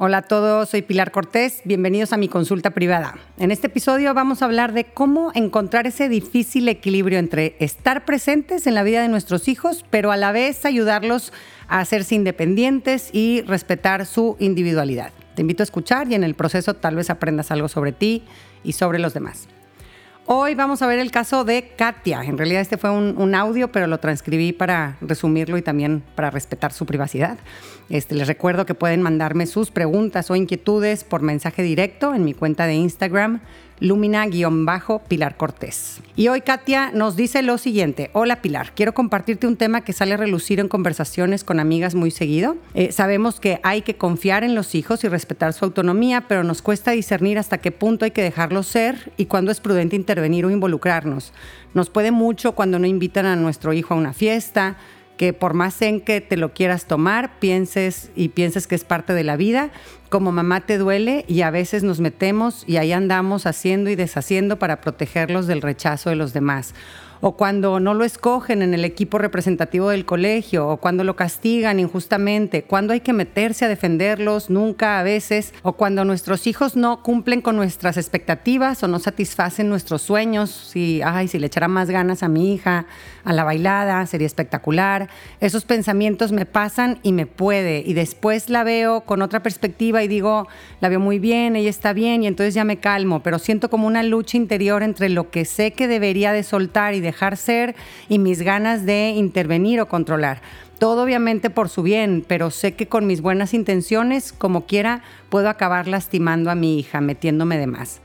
Hola a todos, soy Pilar Cortés, bienvenidos a mi consulta privada. En este episodio vamos a hablar de cómo encontrar ese difícil equilibrio entre estar presentes en la vida de nuestros hijos, pero a la vez ayudarlos a hacerse independientes y respetar su individualidad. Te invito a escuchar y en el proceso tal vez aprendas algo sobre ti y sobre los demás. Hoy vamos a ver el caso de Katia. En realidad este fue un, audio, pero lo transcribí para resumirlo y también para respetar su privacidad. Este, les recuerdo que pueden mandarme sus preguntas o inquietudes por mensaje directo en mi cuenta de Instagram Lumina-Pilar Cortés. Y hoy Katia nos dice lo siguiente. Hola Pilar, quiero compartirte un tema que sale a relucir en conversaciones con amigas muy seguido. Eh, sabemos que hay que confiar en los hijos y respetar su autonomía, pero nos cuesta discernir hasta qué punto hay que dejarlos ser y cuándo es prudente intervenir o involucrarnos. Nos puede mucho cuando no invitan a nuestro hijo a una fiesta, que por más en que te lo quieras tomar, pienses y pienses que es parte de la vida, como mamá te duele y a veces nos metemos y ahí andamos haciendo y deshaciendo para protegerlos del rechazo de los demás. O cuando no lo escogen en el equipo representativo del colegio, o cuando lo castigan injustamente, cuando hay que meterse a defenderlos, nunca a veces, o cuando nuestros hijos no cumplen con nuestras expectativas o no satisfacen nuestros sueños, si, ay, si le echara más ganas a mi hija, a la bailada, sería espectacular. Esos pensamientos me pasan y me puede, y después la veo con otra perspectiva y digo, la veo muy bien, ella está bien, y entonces ya me calmo, pero siento como una lucha interior entre lo que sé que debería de soltar y de dejar ser y mis ganas de intervenir o controlar. Todo obviamente por su bien, pero sé que con mis buenas intenciones, como quiera, puedo acabar lastimando a mi hija, metiéndome de más.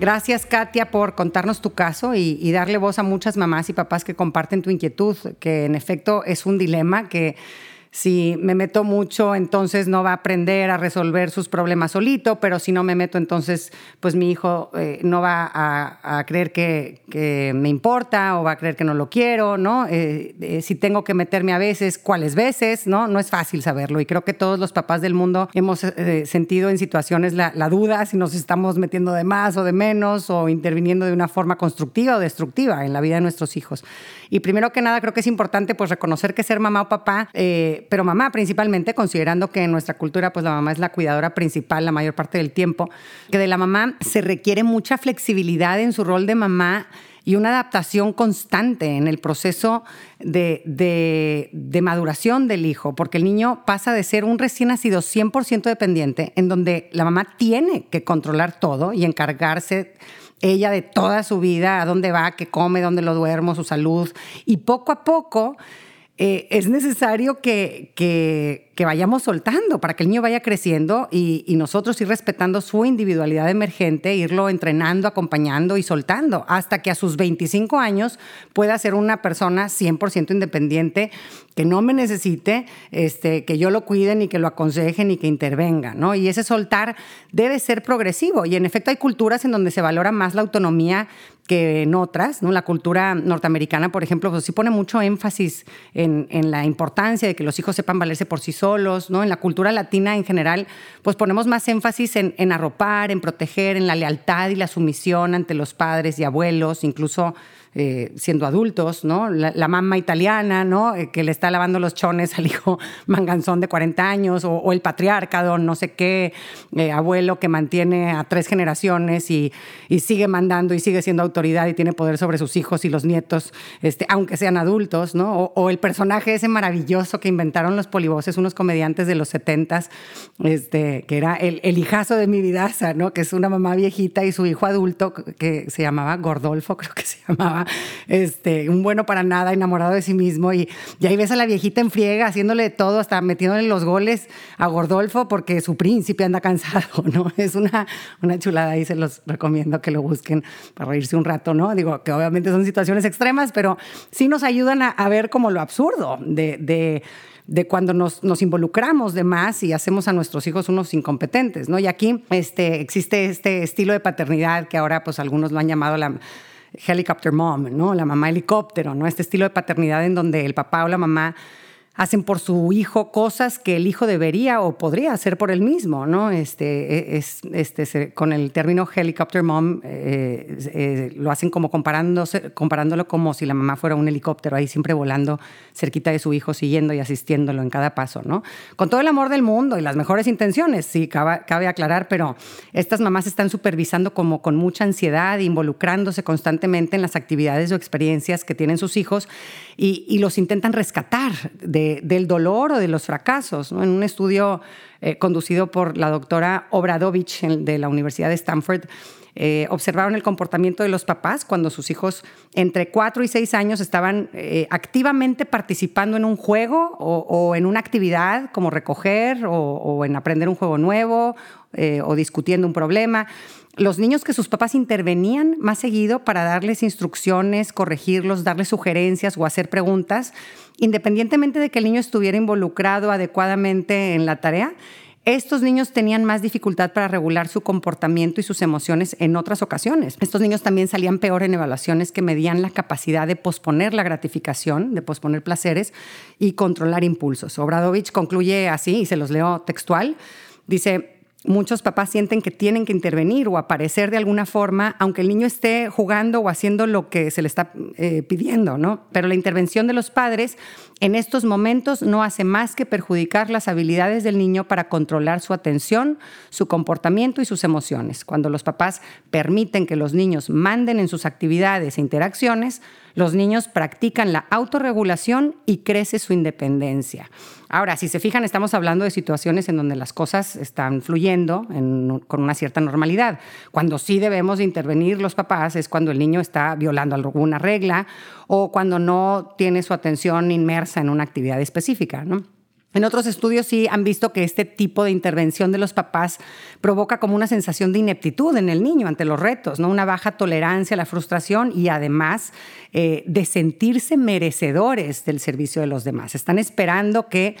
Gracias, Katia, por contarnos tu caso y, darle voz a muchas mamás y papás que comparten tu inquietud, que en efecto es un dilema que si me meto mucho, entonces no va a aprender a resolver sus problemas solito, pero si no me meto, entonces pues mi hijo eh, no va a, creer que, me importa o va a creer que no lo quiero, ¿no? Eh, eh, si tengo que meterme a veces, ¿cuáles veces? ¿no? No es fácil saberlo y creo que todos los papás del mundo hemos sentido en situaciones la, la duda si nos estamos metiendo de más o de menos o interviniendo de una forma constructiva o destructiva en la vida de nuestros hijos. Y primero que nada, creo que es importante pues reconocer que ser mamá o papá, eh, pero mamá principalmente, considerando que en nuestra cultura pues la mamá es la cuidadora principal la mayor parte del tiempo, que de la mamá se requiere mucha flexibilidad en su rol de mamá y una adaptación constante en el proceso de, de, maduración del hijo, porque el niño pasa de ser un recién nacido 100% dependiente, en donde la mamá tiene que controlar todo y encargarse ella de toda su vida, a dónde va, qué come, dónde lo duermo, su salud. Y poco a poco eh, es necesario que, que que vayamos soltando para que el niño vaya creciendo y, nosotros ir respetando su individualidad emergente, irlo entrenando, acompañando y soltando hasta que a sus 25 años pueda ser una persona 100% independiente, que no me necesite, este, que yo lo cuide ni que lo aconseje ni que intervenga, ¿no? Y ese soltar debe ser progresivo y en efecto hay culturas en donde se valora más la autonomía que en otras, ¿no? La cultura norteamericana, por ejemplo, pues sí pone mucho énfasis en, en la importancia de que los hijos sepan valerse por sí solos, ¿no? En la cultura latina en general, pues ponemos más énfasis en, arropar, en proteger, en la lealtad y la sumisión ante los padres y abuelos, incluso eh, siendo adultos, ¿no? La, mamá italiana, ¿no? Eh, que le está lavando los chones al hijo manganzón de 40 años, o, el patriarca, don no sé qué, eh, abuelo que mantiene a tres generaciones y, sigue mandando y sigue siendo autoridad y tiene poder sobre sus hijos y los nietos, este, aunque sean adultos, ¿no? O, el personaje ese maravilloso que inventaron los polivoces, unos comediantes de los 70 este, que era el, el hijazo de mi vidaza, ¿no? Que es una mamá viejita y su hijo adulto que se llamaba Gordolfo, creo que se llamaba este, un bueno para nada, enamorado de sí mismo. Y, y ahí ves a la viejita en friega, haciéndole todo, hasta metiéndole los goles a Gordolfo porque su príncipe anda cansado, ¿no? Es una, una chulada y se los recomiendo que lo busquen para reírse un rato, ¿no? Digo, que obviamente son situaciones extremas, pero sí nos ayudan a, ver como lo absurdo de, de de cuando nos, nos, involucramos de más y hacemos a nuestros hijos unos incompetentes, ¿no? Y aquí este, existe este estilo de paternidad que ahora pues algunos lo han llamado la helicopter mom, ¿no? La mamá helicóptero, ¿no? Este estilo de paternidad en donde el papá o la mamá hacen por su hijo cosas que el hijo debería o podría hacer por él mismo, ¿no? Este, e, es, este, con el término helicopter mom, eh, eh, lo hacen como comparándose, comparándolo como si la mamá fuera un helicóptero ahí siempre volando cerquita de su hijo, siguiendo y asistiéndolo en cada paso, ¿no? Con todo el amor del mundo y las mejores intenciones, sí, cabe, cabe aclarar, pero estas mamás están supervisando como con mucha ansiedad, involucrándose constantemente en las actividades o experiencias que tienen sus hijos y, los intentan rescatar del dolor o de los fracasos. En un estudio eh, conducido por la doctora Obradovich de la Universidad de Stanford, eh, observaron el comportamiento de los papás cuando sus hijos entre 4 y 6 años estaban eh, activamente participando en un juego o, en una actividad como recoger o, en aprender un juego nuevo o discutiendo un problema los niños que sus papás intervenían más seguido para darles instrucciones, corregirlos, darles sugerencias o hacer preguntas, independientemente de que el niño estuviera involucrado adecuadamente en la tarea, estos niños tenían más dificultad para regular su comportamiento y sus emociones en otras ocasiones. Estos niños también salían peor en evaluaciones que medían la capacidad de posponer la gratificación, de posponer placeres y controlar impulsos. Obradovich concluye así, y se los leo textual, dice, muchos papás sienten que tienen que intervenir o aparecer de alguna forma, aunque el niño esté jugando o haciendo lo que se le está eh, pidiendo, ¿no? Pero la intervención de los padres en estos momentos no hace más que perjudicar las habilidades del niño para controlar su atención, su comportamiento y sus emociones. Cuando los papás permiten que los niños manden en sus actividades e interacciones, los niños practican la autorregulación y crece su independencia. Ahora, si se fijan, estamos hablando de situaciones en donde las cosas están fluyendo con una cierta normalidad. Cuando sí debemos intervenir los papás es cuando el niño está violando alguna regla o cuando no tiene su atención inmersa en una actividad específica. ¿no? En otros estudios sí han visto que este tipo de intervención de los papás provoca como una sensación de ineptitud en el niño ante los retos, ¿no? una baja tolerancia a la frustración y además eh, de sentirse merecedores del servicio de los demás. Están esperando que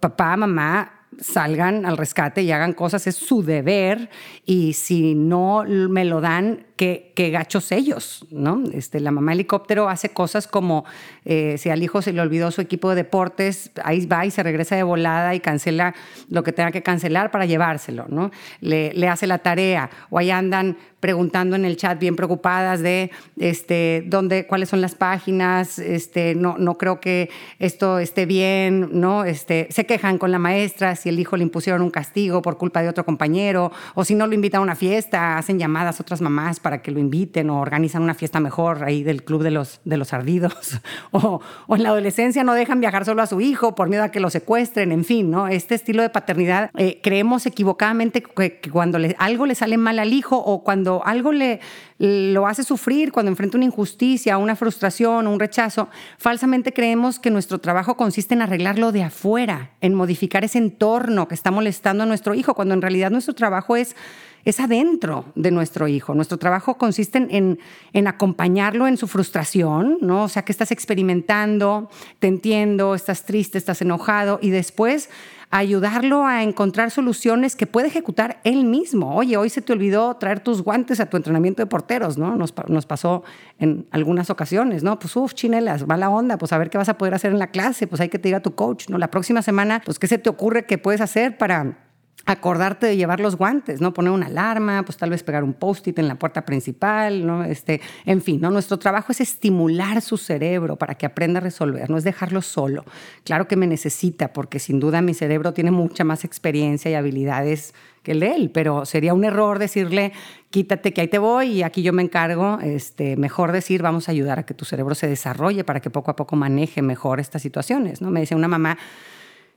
papá, mamá salgan al rescate y hagan cosas, es su deber y si no me lo dan, qué, gachos ellos, ¿no? Este, la mamá helicóptero hace cosas como eh, si al hijo se le olvidó su equipo de deportes, ahí va y se regresa de volada y cancela lo que tenga que cancelar para llevárselo, ¿no? Le, hace la tarea o ahí andan preguntando en el chat bien preocupadas de este, dónde, cuáles son las páginas, este, no, no creo que esto esté bien, ¿no? Este, se quejan con la maestra si el hijo le impusieron un castigo por culpa de otro compañero, o si no lo invitan a una fiesta, hacen llamadas a otras mamás para que lo inviten o organizan una fiesta mejor ahí del club de los, de los ardidos, o, o en la adolescencia no dejan viajar solo a su hijo por miedo a que lo secuestren, en fin, ¿no? Este estilo de paternidad, eh, creemos equivocadamente que, cuando algo le sale mal al hijo o cuando algo le, lo hace sufrir, cuando enfrenta una injusticia, una frustración o un rechazo, falsamente creemos que nuestro trabajo consiste en arreglarlo de afuera, en modificar ese entorno que está molestando a nuestro hijo, cuando en realidad nuestro trabajo es es adentro de nuestro hijo. Nuestro trabajo consiste en, en, acompañarlo en su frustración, ¿no? O sea, que estás experimentando, te entiendo, estás triste, estás enojado y después ayudarlo a encontrar soluciones que puede ejecutar él mismo. Oye, hoy se te olvidó traer tus guantes a tu entrenamiento de porteros, ¿no? Nos, pasó en algunas ocasiones, ¿no? Pues, uff, chinelas, va la onda, pues a ver qué vas a poder hacer en la clase, pues hay que te diga tu coach, ¿no? La próxima semana, pues, ¿qué se te ocurre que puedes hacer para acordarte de llevar los guantes, ¿no? Poner una alarma, pues tal vez pegar un post-it en la puerta principal, ¿no? Este, en fin, ¿no? Nuestro trabajo es estimular su cerebro para que aprenda a resolver, no es dejarlo solo. Claro que me necesita, porque sin duda mi cerebro tiene mucha más experiencia y habilidades que el de él, pero sería un error decirle, quítate que ahí te voy y aquí yo me encargo. Este, mejor decir, vamos a ayudar a que tu cerebro se desarrolle para que poco a poco maneje mejor estas situaciones, ¿no? Me decía una mamá,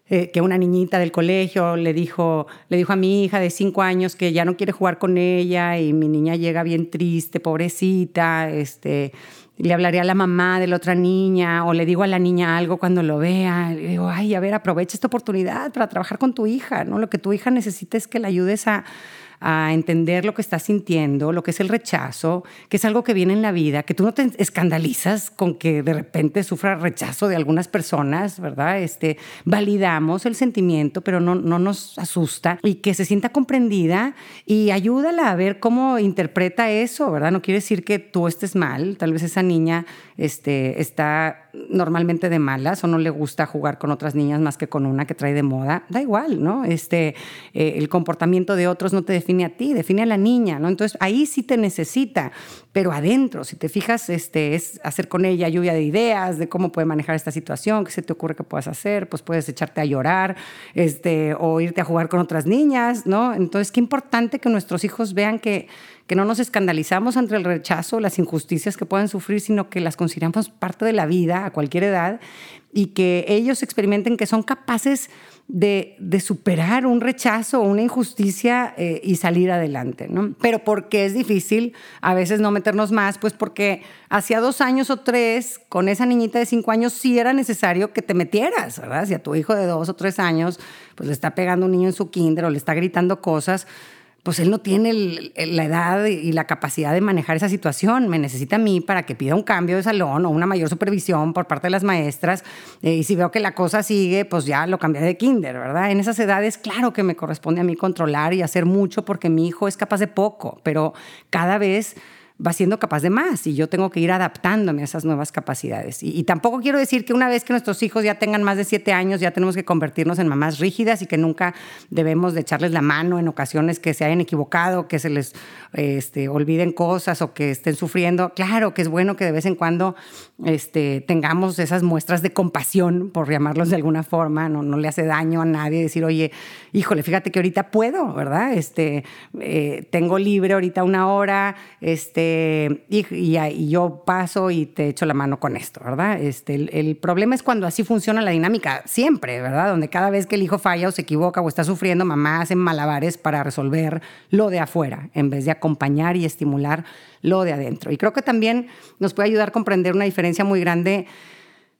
eh, que una niñita del colegio le dijo, le dijo a mi hija de cinco años que ya no quiere jugar con ella y mi niña llega bien triste, pobrecita, este, le hablaré a la mamá de la otra niña o le digo a la niña algo cuando lo vea. Le digo, ay, a ver, aprovecha esta oportunidad para trabajar con tu hija, ¿no? Lo que tu hija necesita es que la ayudes a, a entender lo que estás sintiendo, lo que es el rechazo, que es algo que viene en la vida, que tú no te escandalizas con que de repente sufra rechazo de algunas personas, ¿verdad? Este, validamos el sentimiento, pero no, no nos asusta y que se sienta comprendida y ayúdala a ver cómo interpreta eso, ¿verdad? No quiere decir que tú estés mal, tal vez esa niña este, está normalmente de malas o no le gusta jugar con otras niñas más que con una que trae de moda, da igual, ¿no? Este, eh, el comportamiento de otros no te define a ti, define a la niña, ¿no? Entonces ahí sí te necesita, pero adentro, si te fijas, este, es hacer con ella lluvia de ideas de cómo puede manejar esta situación, qué se te ocurre que puedas hacer, pues puedes echarte a llorar, este, o irte a jugar con otras niñas, ¿no? Entonces, qué importante que nuestros hijos vean que que no nos escandalizamos ante el rechazo, las injusticias que puedan sufrir, sino que las consideramos parte de la vida a cualquier edad y que ellos experimenten que son capaces superar un rechazo una injusticia eh, y salir adelante. ¿no? Pero porque es difícil a veces no meternos más, pues porque hacía dos años o tres, con esa niñita de cinco años, sí era necesario que te metieras, ¿verdad? Si a tu hijo de dos o tres años, pues le está pegando un niño en su kinder o le está gritando cosas, pues él no tiene la edad y la capacidad de manejar esa situación. Me necesita a mí para que pida un cambio de salón o una mayor supervisión por parte de las maestras. Eh, y si veo que la cosa sigue, pues ya lo cambiaré de kinder, ¿verdad? En esas edades, claro que me corresponde a mí controlar y hacer mucho porque mi hijo es capaz de poco, pero cada vez va siendo capaz de más y yo tengo que ir adaptándome a esas nuevas capacidades. Y, tampoco quiero decir que una vez que nuestros hijos ya tengan más de siete años ya tenemos que convertirnos en mamás rígidas y que nunca debemos de echarles la mano en ocasiones que se hayan equivocado, que se les este, olviden cosas o que estén sufriendo. Claro que es bueno que de vez en cuando este, tengamos esas muestras de compasión, por llamarlos de alguna forma, no, no le hace daño a nadie decir, oye, híjole, fíjate que ahorita puedo, ¿verdad? Este, eh, tengo libre ahorita una hora, este, y, yo paso y te echo la mano con esto, ¿verdad? Este, el, problema es cuando así funciona la dinámica, siempre, ¿verdad? Donde cada vez que el hijo falla o se equivoca o está sufriendo, mamá hace malabares para resolver lo de afuera, en vez de acompañar y estimular lo de adentro. Y creo que también nos puede ayudar a comprender una diferencia muy grande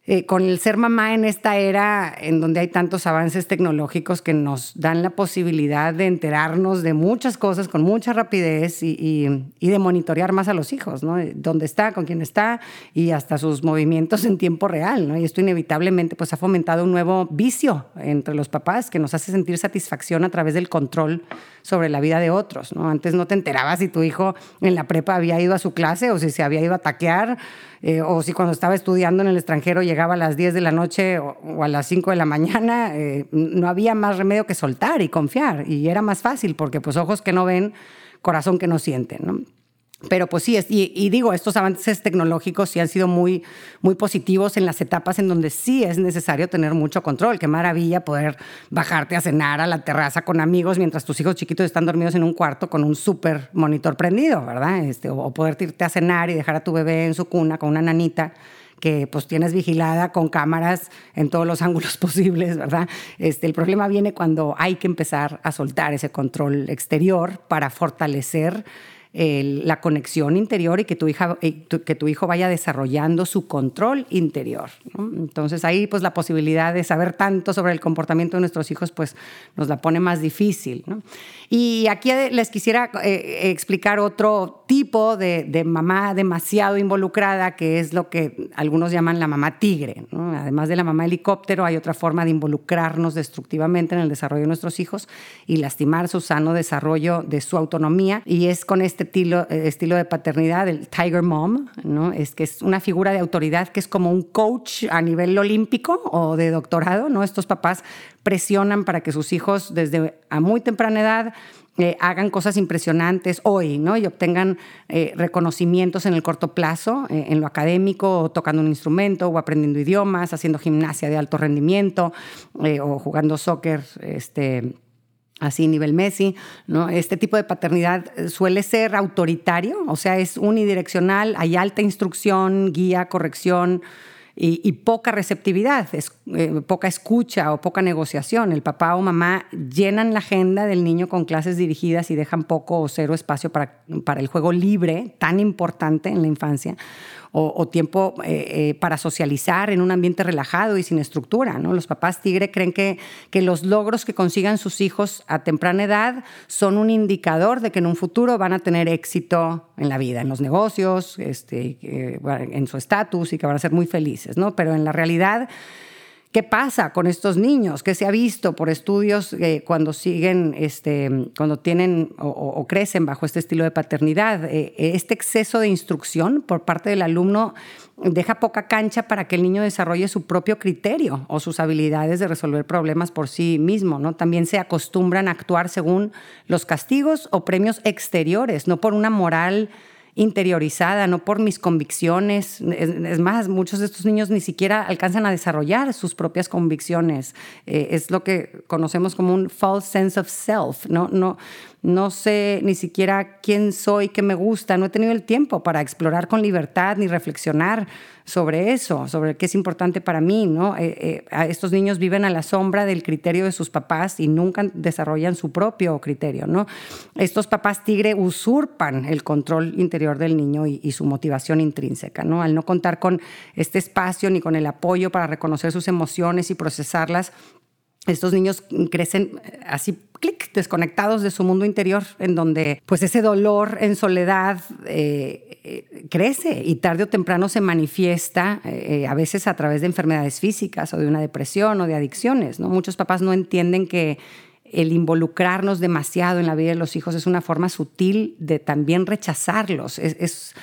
eh, con el ser mamá en esta era en donde hay tantos avances tecnológicos que nos dan la posibilidad de enterarnos de muchas cosas con mucha rapidez y, de monitorear más a los hijos, ¿no? Dónde está, con quién está y hasta sus movimientos en tiempo real, ¿no? Y esto inevitablemente pues ha fomentado un nuevo vicio entre los papás que nos hace sentir satisfacción a través del control sobre la vida de otros, ¿no? Antes no te enterabas si tu hijo en la prepa había ido a su clase o si se había ido a taquear eh, o si cuando estaba estudiando en el extranjero llegaba a las 10 de la noche o, a las 5 de la mañana, eh, no había más remedio que soltar y confiar. Y era más fácil porque pues ojos que no ven, corazón que no sienten. ¿no? Pero pues sí, y, digo, estos avances tecnológicos sí han sido muy, muy positivos en las etapas en donde sí es necesario tener mucho control. Qué maravilla poder bajarte a cenar a la terraza con amigos mientras tus hijos chiquitos están dormidos en un cuarto con un súper monitor prendido, ¿verdad? Este, o, poder irte a cenar y dejar a tu bebé en su cuna con una nanita que pues tienes vigilada con cámaras en todos los ángulos posibles, ¿verdad? Este, el problema viene cuando hay que empezar a soltar ese control exterior para fortalecer la conexión interior y que tu, hijo vaya desarrollando su control interior. Entonces ahí pues la posibilidad de saber tanto sobre el comportamiento de nuestros hijos pues nos la pone más difícil. Y aquí les quisiera eh, explicar otro tipo de, mamá demasiado involucrada, que es lo que algunos llaman la mamá tigre. Además de la mamá helicóptero, hay otra forma de involucrarnos destructivamente en el desarrollo de nuestros hijos y lastimar su sano desarrollo de su autonomía. Y es con este estilo, eh, estilo de paternidad, el Tiger Mom, ¿no? es que es una figura de autoridad que es como un coach a nivel olímpico o de doctorado. ¿no? Estos papás presionan para que sus hijos desde a muy temprana edad eh, hagan cosas impresionantes hoy, ¿no? Y obtengan eh, reconocimientos en el corto plazo, en lo académico, o tocando un instrumento, o aprendiendo idiomas, haciendo gimnasia de alto rendimiento, o jugando soccer, este, así nivel Messi, ¿no? Este tipo de paternidad suele ser autoritario, o sea, es unidireccional, hay alta instrucción, guía, corrección, y, poca receptividad, es, eh, poca escucha o poca negociación. El papá o mamá llenan la agenda del niño con clases dirigidas y dejan poco o cero espacio para, para el juego libre, tan importante en la infancia o, tiempo eh, eh, para socializar en un ambiente relajado y sin estructura. ¿no? Los papás tigre creen que, que los logros que consigan sus hijos a temprana edad son un indicador de que en un futuro van a tener éxito en la vida, en los negocios, este, en su estatus y que van a ser muy felices. ¿no? Pero en la realidad ¿Qué pasa con estos niños? ¿Qué se ha visto por estudios eh, cuando siguen, este, cuando tienen o, crecen bajo este estilo de paternidad? Eh, este exceso de instrucción por parte del alumno deja poca cancha para que el niño desarrolle su propio criterio o sus habilidades de resolver problemas por sí mismo, ¿no? También se acostumbran a actuar según los castigos o premios exteriores, no por una moral interiorizada, no por mis convicciones. Es, más, muchos de estos niños ni siquiera alcanzan a desarrollar sus propias convicciones. Eh, es lo que conocemos como un false sense of self. No, no, no sé ni siquiera quién soy, qué me gusta, no he tenido el tiempo para explorar con libertad ni reflexionar sobre eso, sobre qué es importante para mí, ¿no? Eh, eh, estos niños viven a la sombra del criterio de sus papás y nunca desarrollan su propio criterio, ¿no? Estos papás tigre usurpan el control interior del niño y, y su motivación intrínseca, ¿no? Al no contar con este espacio ni con el apoyo para reconocer sus emociones y procesarlas, estos niños crecen así, clic, desconectados de su mundo interior, en donde pues ese dolor en soledad eh, eh, crece y tarde o temprano se manifiesta, eh, a veces a través de enfermedades físicas o de una depresión o de adicciones. ¿no? Muchos papás no entienden que el involucrarnos demasiado en la vida de los hijos es una forma sutil de también rechazarlos. es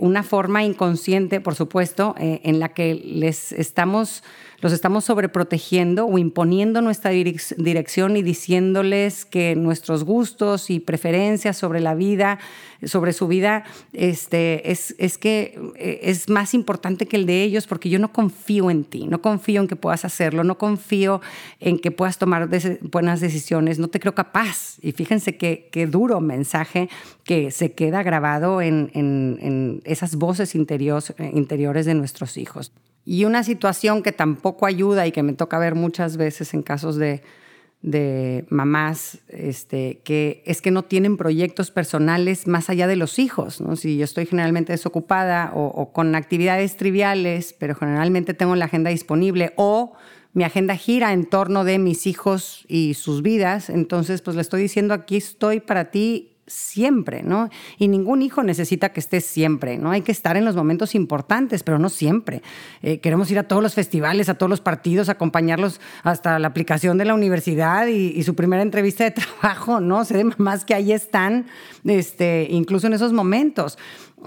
una forma inconsciente, por supuesto, en la que les estamos los estamos sobreprotegiendo o imponiendo nuestra dirección y diciéndoles que nuestros gustos y preferencias sobre la vida, sobre su vida, este, es, es que eh, es más importante que el de ellos porque yo no confío en ti, no confío en que puedas hacerlo, no confío en que puedas tomar buenas decisiones, no te creo capaz. Y fíjense qué, duro mensaje que se queda grabado en, en, en esas voces interiores, interiores de nuestros hijos. Y una situación que tampoco ayuda y que me toca ver muchas veces en casos de, mamás, este, que es que no tienen proyectos personales más allá de los hijos. ¿no? Si yo estoy generalmente desocupada o, con actividades triviales, pero generalmente tengo la agenda disponible o mi agenda gira en torno de mis hijos y sus vidas, entonces pues le estoy diciendo aquí estoy para ti siempre, ¿no? Y ningún hijo necesita que estés siempre, ¿no? Hay que estar en los momentos importantes, pero no siempre. Eh, queremos ir a todos los festivales, a todos los partidos, acompañarlos hasta la aplicación de la universidad y, su primera entrevista de trabajo, ¿no? Sé de mamás que ahí están, este, incluso en esos momentos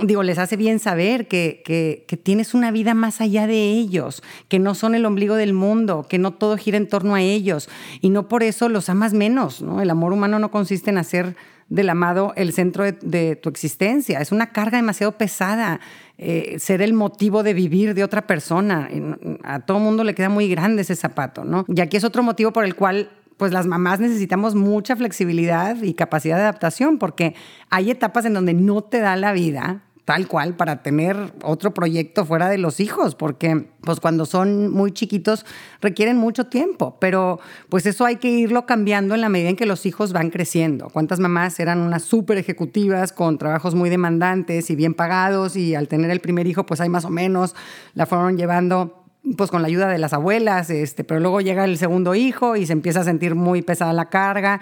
digo, les hace bien saber que, que, que, tienes una vida más allá de ellos, que no son el ombligo del mundo, que no todo gira en torno a ellos y no por eso los amas menos, ¿no? El amor humano no consiste en hacer del amado el centro de, tu existencia. Es una carga demasiado pesada eh, ser el motivo de vivir de otra persona. A todo mundo le queda muy grande ese zapato, ¿no? Y aquí es otro motivo por el cual pues las mamás necesitamos mucha flexibilidad y capacidad de adaptación, porque hay etapas en donde no te da la vida tal cual para tener otro proyecto fuera de los hijos, porque pues cuando son muy chiquitos requieren mucho tiempo, pero pues eso hay que irlo cambiando en la medida en que los hijos van creciendo. ¿Cuántas mamás eran unas súper ejecutivas con trabajos muy demandantes y bien pagados y al tener el primer hijo pues hay más o menos, la fueron llevando pues con la ayuda de las abuelas, este, pero luego llega el segundo hijo y se empieza a sentir muy pesada la carga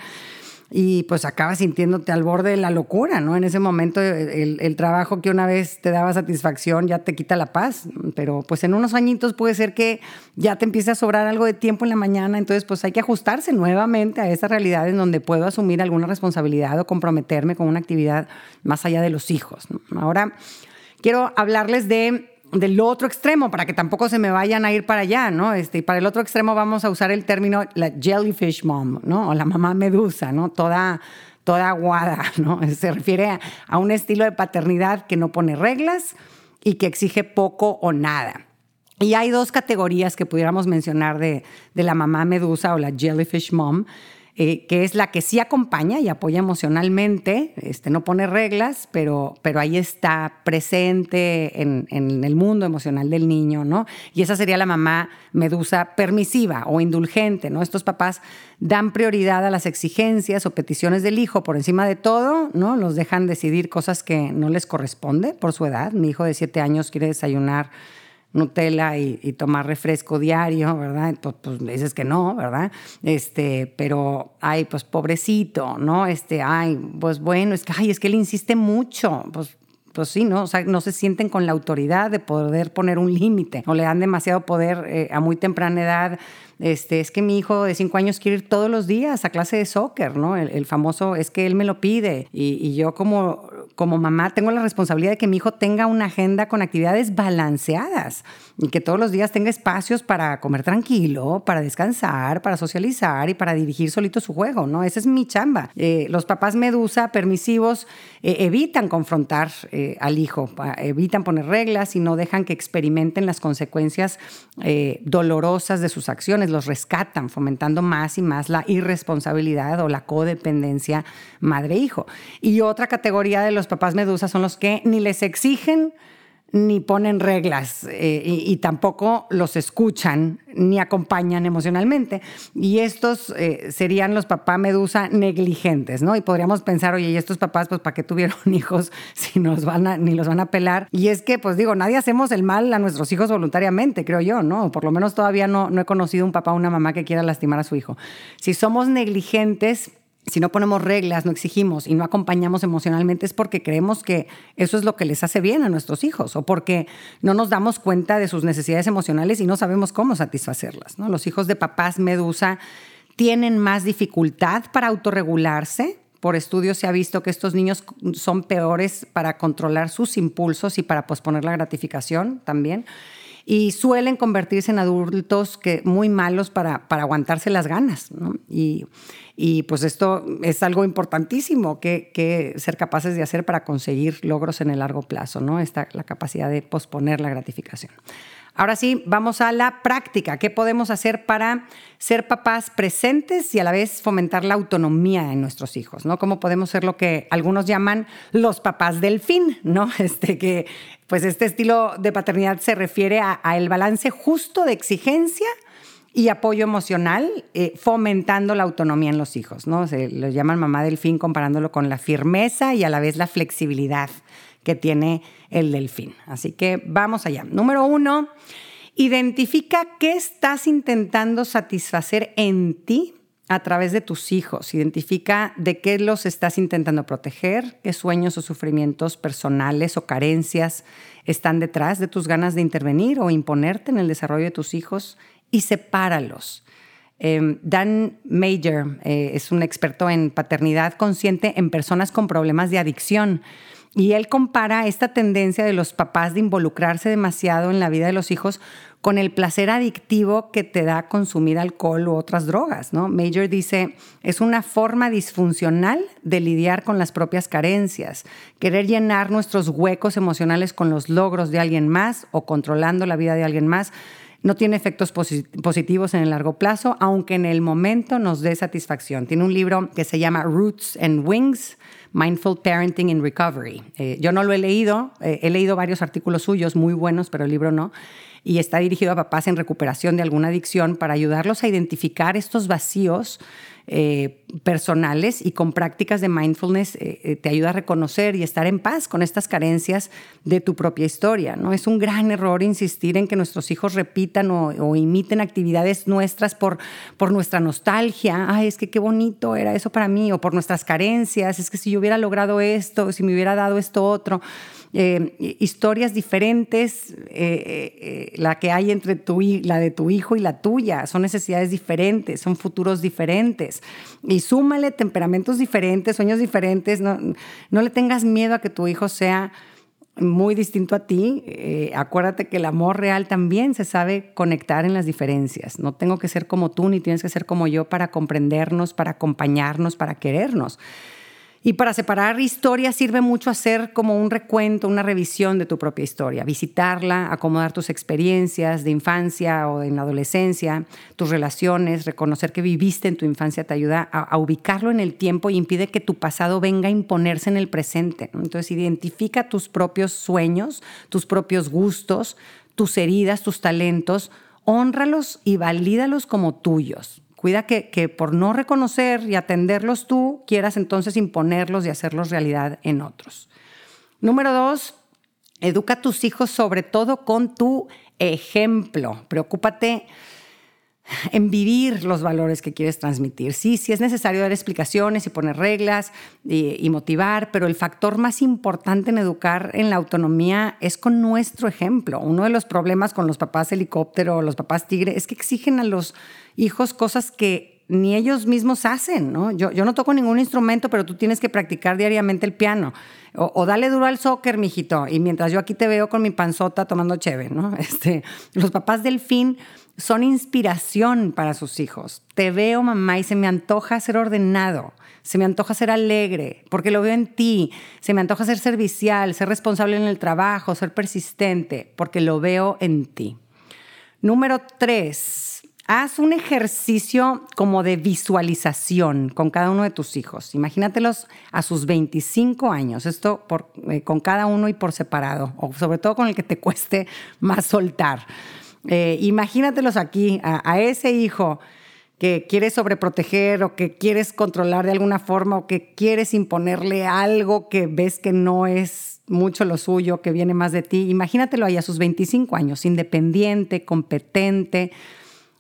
y pues acabas sintiéndote al borde de la locura, ¿no? En ese momento el, trabajo que una vez te daba satisfacción ya te quita la paz, pero pues en unos añitos puede ser que ya te empiece a sobrar algo de tiempo en la mañana, entonces pues hay que ajustarse nuevamente a esa realidad en donde puedo asumir alguna responsabilidad o comprometerme con una actividad más allá de los hijos. Ahora quiero hablarles de del otro extremo para que tampoco se me vayan a ir para allá, ¿no? Este, y para el otro extremo vamos a usar el término la jellyfish mom, ¿no? O la mamá medusa, ¿no? Toda, toda aguada, ¿no? Se refiere a, un estilo de paternidad que no pone reglas y que exige poco o nada. Y hay dos categorías que pudiéramos mencionar de, de la mamá medusa o la jellyfish mom. Eh, que es la que sí acompaña y apoya emocionalmente, este, no pone reglas, pero, pero ahí está presente en, en, el mundo emocional del niño, ¿no? Y esa sería la mamá medusa permisiva o indulgente, ¿no? Estos papás dan prioridad a las exigencias o peticiones del hijo por encima de todo, ¿no? Los dejan decidir cosas que no les corresponde por su edad. Mi hijo de siete años quiere desayunar Nutella y, tomar refresco diario, ¿verdad? Pues, pues, dices que no, ¿verdad? Este, pero, ay, pues pobrecito, ¿no? Este, ay, pues bueno, es que, ay, es que él insiste mucho, pues, pues sí, ¿no? O sea, no se sienten con la autoridad de poder poner un límite o le dan demasiado poder eh, a muy temprana edad este, es que mi hijo de cinco años quiere ir todos los días a clase de soccer, ¿no? El, famoso es que él me lo pide y, yo como, como mamá tengo la responsabilidad de que mi hijo tenga una agenda con actividades balanceadas y que todos los días tenga espacios para comer tranquilo, para descansar, para socializar y para dirigir solito su juego, ¿no? Esa es mi chamba. Eh, los papás medusa permisivos eh, evitan confrontar eh, al hijo, evitan poner reglas y no dejan que experimenten las consecuencias dolorosas de sus acciones los rescatan, fomentando más y más la irresponsabilidad o la codependencia madre-hijo. Y otra categoría de los papás medusa son los que ni les exigen ni ponen reglas eh, y, tampoco los escuchan ni acompañan emocionalmente. Y estos eh, serían los papás medusa negligentes, ¿no? Y podríamos pensar, oye, ¿y estos papás, pues, para qué tuvieron hijos si nos van a, ni los van a pelar? Y es que, pues digo, nadie hacemos el mal a nuestros hijos voluntariamente, creo yo, ¿no? Por lo menos todavía no, no he conocido un papá o una mamá que quiera lastimar a su hijo. Si somos negligentes, si no ponemos reglas, no exigimos y no acompañamos emocionalmente es porque creemos que eso es lo que les hace bien a nuestros hijos o porque no nos damos cuenta de sus necesidades emocionales y no sabemos cómo satisfacerlas. Los hijos de papás medusa tienen más dificultad para autorregularse. Por estudios se ha visto que estos niños son peores para controlar sus impulsos y para posponer la gratificación también y suelen convertirse en adultos que muy malos para, para aguantarse las ganas. Y, y, pues esto es algo importantísimo que, ser capaces de hacer para conseguir logros en el largo plazo, ¿no? Esta, la capacidad de posponer la gratificación. Ahora sí, vamos a la práctica. ¿Qué podemos hacer para ser papás presentes y a la vez fomentar la autonomía en nuestros hijos? ¿no? ¿Cómo podemos ser lo que algunos llaman los papás del fin? ¿no? Este, que, pues este estilo de paternidad se refiere a, el balance justo de exigencia y apoyo emocional, eh, fomentando la autonomía en los hijos. ¿no? Se lo llaman mamá del fin comparándolo con la firmeza y a la vez la flexibilidad que tiene el delfín. Así que vamos allá. Número uno, identifica qué estás intentando satisfacer en ti a través de tus hijos. Identifica de qué los estás intentando proteger, qué sueños o sufrimientos personales o carencias están detrás de tus ganas de intervenir o imponerte en el desarrollo de tus hijos y sepáralos. Em, Dan Major eh, es un experto en paternidad consciente en personas con problemas de adicción. Y él compara esta tendencia de los papás de involucrarse demasiado en la vida de los hijos con el placer adictivo que te da consumir alcohol u otras drogas, ¿no? Major dice, es una forma disfuncional de lidiar con las propias carencias, querer llenar nuestros huecos emocionales con los logros de alguien más o controlando la vida de alguien más no tiene efectos positivos en el largo plazo, aunque en el momento nos dé satisfacción. Tiene un libro que se llama Roots and Wings, Mindful Parenting in Recovery. Eh, yo no lo he leído, eh, he leído varios artículos suyos muy buenos, pero el libro no. Y está dirigido a papás en recuperación de alguna adicción para ayudarlos a identificar estos vacíos eh, personales y con prácticas de mindfulness eh, eh, te ayuda a reconocer y estar en paz con estas carencias de tu propia historia. ¿no? Es un gran error insistir en que nuestros hijos repitan o, imiten actividades nuestras por, por nuestra nostalgia. Ay, es que qué bonito era eso para mí, o por nuestras carencias. Es que si yo hubiera logrado esto, si me hubiera dado esto otro. Historias diferentes, la que hay entre tu, la de tu hijo y la tuya, son necesidades diferentes, son futuros diferentes. Y súmale temperamentos diferentes, sueños diferentes. No, no le tengas miedo a que tu hijo sea muy distinto a ti. Eh, acuérdate que el amor real también se sabe conectar en las diferencias. No tengo que ser como tú ni tienes que ser como yo para comprendernos, para acompañarnos, para querernos. Y para separar historias sirve mucho hacer como un recuento, una revisión de tu propia historia, visitarla, acomodar tus experiencias de infancia o en la adolescencia, tus relaciones, reconocer que viviste en tu infancia te ayuda a, ubicarlo en el tiempo y impide que tu pasado venga a imponerse en el presente. Entonces identifica tus propios sueños, tus propios gustos, tus heridas, tus talentos, honralos y valídalos como tuyos. Cuida que, por no reconocer y atenderlos tú, quieras entonces imponerlos y hacerlos realidad en otros. Número dos, educa a tus hijos sobre todo con tu ejemplo. Preocúpate en vivir los valores que quieres transmitir. Sí, sí es necesario dar explicaciones y poner reglas y, motivar, pero el factor más importante en educar en la autonomía es con nuestro ejemplo. Uno de los problemas con los papás helicóptero, los papás tigre, es que exigen a los hijos cosas que ni ellos mismos hacen, ¿no? Yo, no toco ningún instrumento, pero tú tienes que practicar diariamente el piano. O, dale duro al soccer, mijito. Y mientras yo aquí te veo con mi panzota tomando cheve, ¿no? Este, los papás del fin son inspiración para sus hijos. Te veo, mamá, y se me antoja ser ordenado, se me antoja ser alegre, porque lo veo en ti, se me antoja ser servicial, ser responsable en el trabajo, ser persistente, porque lo veo en ti. Número tres, haz un ejercicio como de visualización con cada uno de tus hijos. Imagínatelos a sus 25 años, esto eh, con cada uno y por separado, o sobre todo con el que te cueste más soltar. Eh, imagínatelos aquí, a, ese hijo que quieres sobreproteger o que quieres controlar de alguna forma o que quieres imponerle algo que ves que no es mucho lo suyo, que viene más de ti. Imagínatelo ahí a sus 25 años, independiente, competente,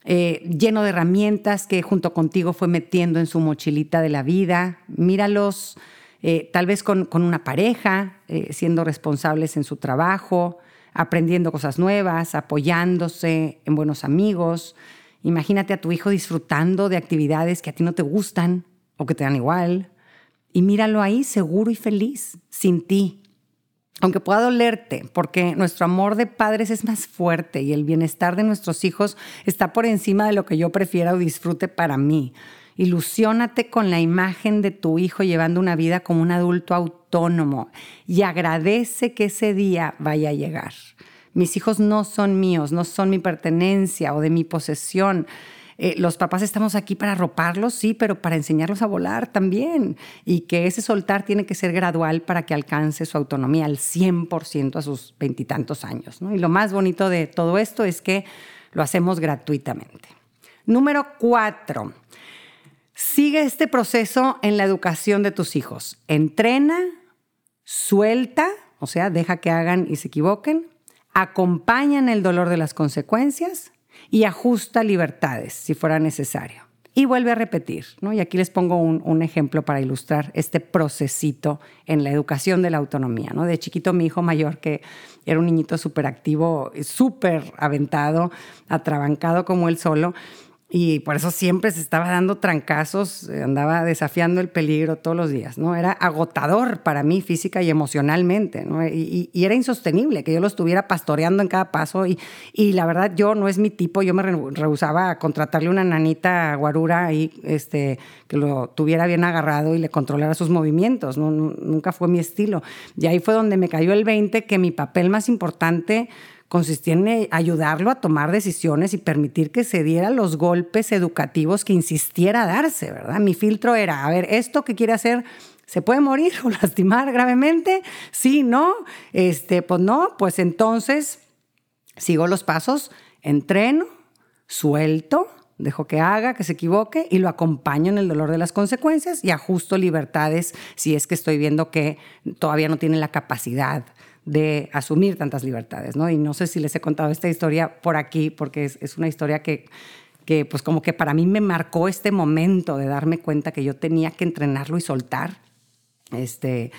eh, lleno de herramientas que junto contigo fue metiendo en su mochilita de la vida. Míralos eh, tal vez con, una pareja, siendo responsables en su trabajo, aprendiendo cosas nuevas, apoyándose en buenos amigos. Imagínate a tu hijo disfrutando de actividades que a ti no te gustan o que te dan igual. Y míralo ahí seguro y feliz, sin ti. Aunque pueda dolerte, porque nuestro amor de padres es más fuerte y el bienestar de nuestros hijos está por encima de lo que yo prefiera o disfrute para mí. Ilusiónate con la imagen de tu hijo llevando una vida como un adulto autónomo y agradece que ese día vaya a llegar. Mis hijos no son míos, no son mi pertenencia o de mi posesión. Eh, los papás estamos aquí para arroparlos, sí, pero para enseñarlos a volar también. Y que ese soltar tiene que ser gradual para que alcance su autonomía al 100% a sus veintitantos años. Y lo más bonito de todo esto es que lo hacemos gratuitamente. Número cuatro, Sigue este proceso en la educación de tus hijos. Entrena, suelta, o sea, deja que hagan y se equivoquen, acompaña en el dolor de las consecuencias y ajusta libertades si fuera necesario. Y vuelve a repetir, ¿no? Y aquí les pongo un, ejemplo para ilustrar este procesito en la educación de la autonomía, ¿no? De chiquito mi hijo mayor, que era un niñito súper activo, súper aventado, atrabancado como él solo, y por eso siempre se estaba dando trancazos, eh, andaba desafiando el peligro todos los días, ¿no? Era agotador para mí física y emocionalmente, ¿no? Y, era insostenible que yo lo estuviera pastoreando en cada paso y, y, la verdad yo no es mi tipo, yo me rehusaba a contratarle una nanita guarura ahí, este, que lo tuviera bien agarrado y le controlara sus movimientos. Nunca fue mi estilo. Y ahí fue donde me cayó el 20 que mi papel más importante consistía en eh, ayudarlo a tomar decisiones y permitir que se diera los golpes educativos que insistiera darse, ¿verdad? Mi filtro era, a ver, esto que quiere hacer ¿Se puede morir o lastimar gravemente? Sí, no. Este, pues no, pues entonces sigo los pasos, entreno, suelto, dejo que haga, que se equivoque y lo acompaño en el dolor de las consecuencias y ajusto libertades si es que estoy viendo que todavía no tiene la capacidad de asumir tantas libertades, ¿no? Y no sé si les he contado esta historia por aquí, porque es, una historia que, que, pues como que para mí me marcó este momento de darme cuenta que yo tenía que entrenarlo y soltar. Este,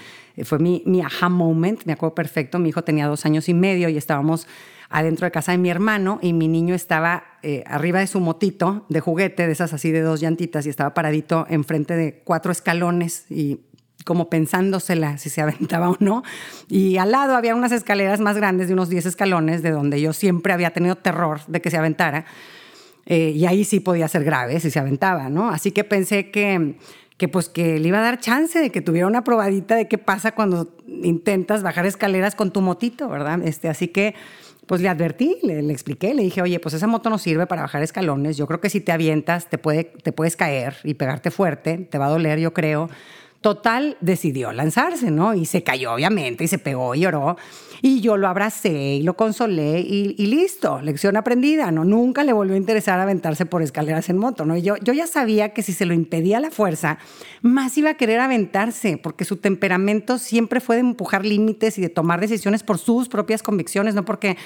fue mi, mi aha moment, me acuerdo perfecto, mi hijo tenía dos años y medio y estábamos adentro de casa de mi hermano y mi niño estaba eh, arriba de su motito de juguete, de esas así de dos llantitas, y estaba paradito enfrente de cuatro escalones y como pensándosela si se aventaba o no. Y al lado había unas escaleras más grandes de unos 10 escalones, de donde yo siempre había tenido terror de que se aventara. Eh, y ahí sí podía ser grave si se aventaba, ¿no? Así que pensé que, que, pues, que le iba a dar chance de que tuviera una probadita de qué pasa cuando intentas bajar escaleras con tu motito, ¿verdad? Este, así que pues le advertí, le, le, expliqué, le dije, oye, pues esa moto no sirve para bajar escalones, yo creo que si te avientas te, puede, te puedes caer y pegarte fuerte, te va a doler, yo creo Total, decidió lanzarse, ¿no? Y se cayó, obviamente, y se pegó y lloró. Y yo lo abracé y lo consolé y, listo, lección aprendida, ¿no? Nunca le volvió a interesar aventarse por escaleras en moto, ¿no? Y yo, yo ya sabía que si se lo impedía la fuerza, más iba a querer aventarse, porque su temperamento siempre fue de empujar límites y de tomar decisiones por sus propias convicciones, no porque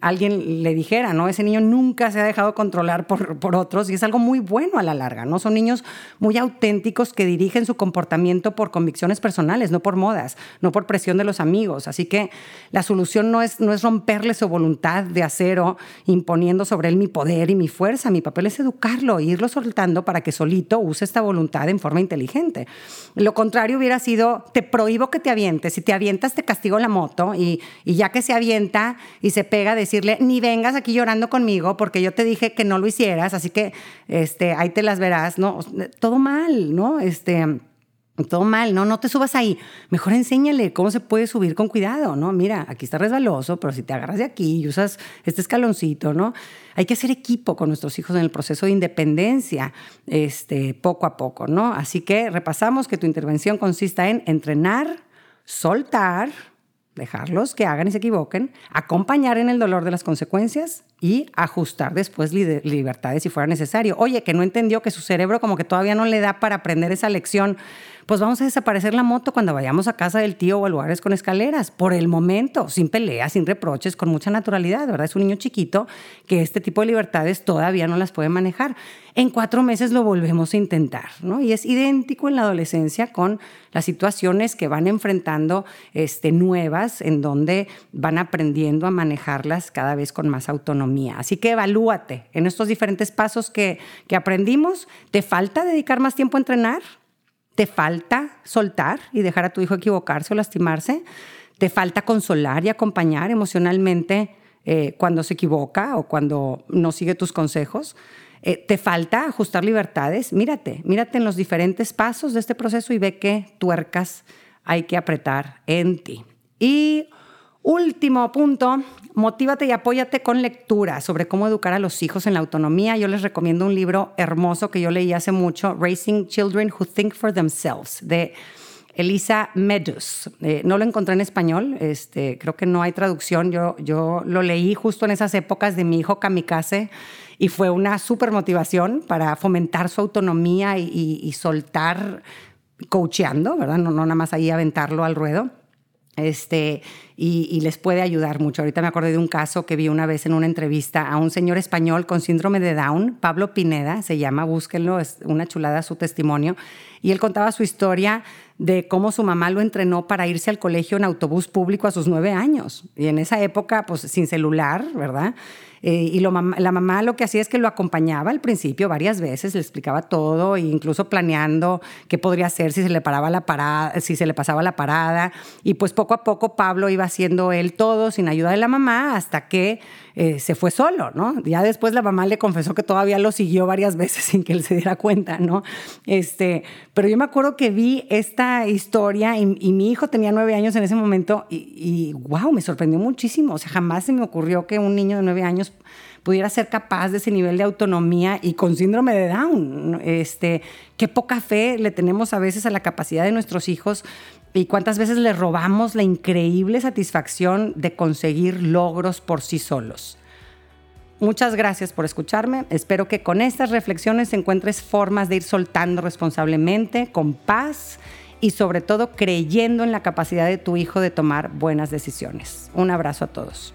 alguien le dijera, ¿no? Ese niño nunca se ha dejado controlar por, por otros y es algo muy bueno a la larga, ¿no? Son niños muy auténticos que dirigen su comportamiento por convicciones personales, no por modas, no por presión de los amigos. Así que la solución no es, no es romperle su voluntad de acero imponiendo sobre él mi poder y mi fuerza. Mi papel es educarlo e irlo soltando para que solito use esta voluntad en forma inteligente. Lo contrario hubiera sido, te prohíbo que te avientes. Si te avientas, te castigo la moto y, y ya que se avienta y se pega, decirle, ni vengas aquí llorando conmigo porque yo te dije que no lo hicieras, así que este, ahí te las verás, ¿no? Todo mal, ¿no? Este todo mal, no, no te subas ahí. Mejor enséñale cómo se puede subir con cuidado, ¿no? Mira, aquí está resbaloso, pero si te agarras de aquí y usas este escaloncito, ¿no? Hay que hacer equipo con nuestros hijos en el proceso de independencia, este, poco a poco, ¿no? Así que repasamos que tu intervención consista en entrenar, soltar, dejarlos que hagan y se equivoquen, acompañar en el dolor de las consecuencias y ajustar después libertades si fuera necesario. Oye, que no entendió que su cerebro como que todavía no le da para aprender esa lección, pues vamos a desaparecer la moto cuando vayamos a casa del tío o a lugares con escaleras, por el momento, sin peleas, sin reproches, con mucha naturalidad, ¿verdad? Es un niño chiquito que este tipo de libertades todavía no las puede manejar. En cuatro meses lo volvemos a intentar, ¿no? Y es idéntico en la adolescencia con las situaciones que van enfrentando este, nuevas, en donde van aprendiendo a manejarlas cada vez con más autonomía. Así que evalúate en estos diferentes pasos que, que aprendimos. ¿Te falta dedicar más tiempo a entrenar? ¿Te falta soltar y dejar a tu hijo equivocarse o lastimarse? ¿Te falta consolar y acompañar emocionalmente eh, cuando se equivoca o cuando no sigue tus consejos? Eh, ¿Te falta ajustar libertades? Mírate, mírate en los diferentes pasos de este proceso y ve qué tuercas hay que apretar en ti. Y Último punto, motívate y apóyate con lectura sobre cómo educar a los hijos en la autonomía. Yo les recomiendo un libro hermoso que yo leí hace mucho, Raising Children Who Think for Themselves, de Elisa Medus. Eh, no lo encontré en español, este, creo que no hay traducción. Yo, lo leí justo en esas épocas de mi hijo kamikaze y fue una súper motivación para fomentar su autonomía y, soltar coacheando, no nada más ahí aventarlo al ruedo. Este, y, les puede ayudar mucho. Ahorita me acordé de un caso que vi una vez en una entrevista a un señor español con síndrome de Down, Pablo Pineda, se llama, búsquenlo, es una chulada su testimonio. Y él contaba su historia de cómo su mamá lo entrenó para irse al colegio en autobús público a sus nueve años. Y en esa época, pues sin celular, ¿verdad? Eh, y la mamá lo que hacía es que lo acompañaba al principio varias veces, le explicaba todo, e incluso planeando qué podría hacer si se le paraba la parada, si se le pasaba la parada. Y pues poco a poco Pablo iba haciendo él todo sin ayuda de la mamá hasta que eh, se fue solo, ¿no? Ya después la mamá le confesó que todavía lo siguió varias veces sin que él se diera cuenta, ¿no? Este, pero yo me acuerdo que vi esta historia y, mi hijo tenía nueve años en ese momento y, y wow, me sorprendió muchísimo. O sea, jamás se me ocurrió que un niño de nueve años pudiera ser capaz de ese nivel de autonomía y con síndrome de Down. Este, qué poca fe le tenemos a veces a la capacidad de nuestros hijos y cuántas veces le robamos la increíble satisfacción de conseguir logros por sí solos. Muchas gracias por escucharme. Espero que con estas reflexiones encuentres formas de ir soltando responsablemente, con paz y sobre todo creyendo en la capacidad de tu hijo de tomar buenas decisiones. Un abrazo a todos.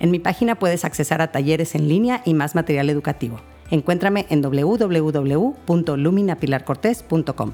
En mi página puedes accesar a talleres en línea y más material educativo. Encuéntrame en www.luminapilarcortés.com.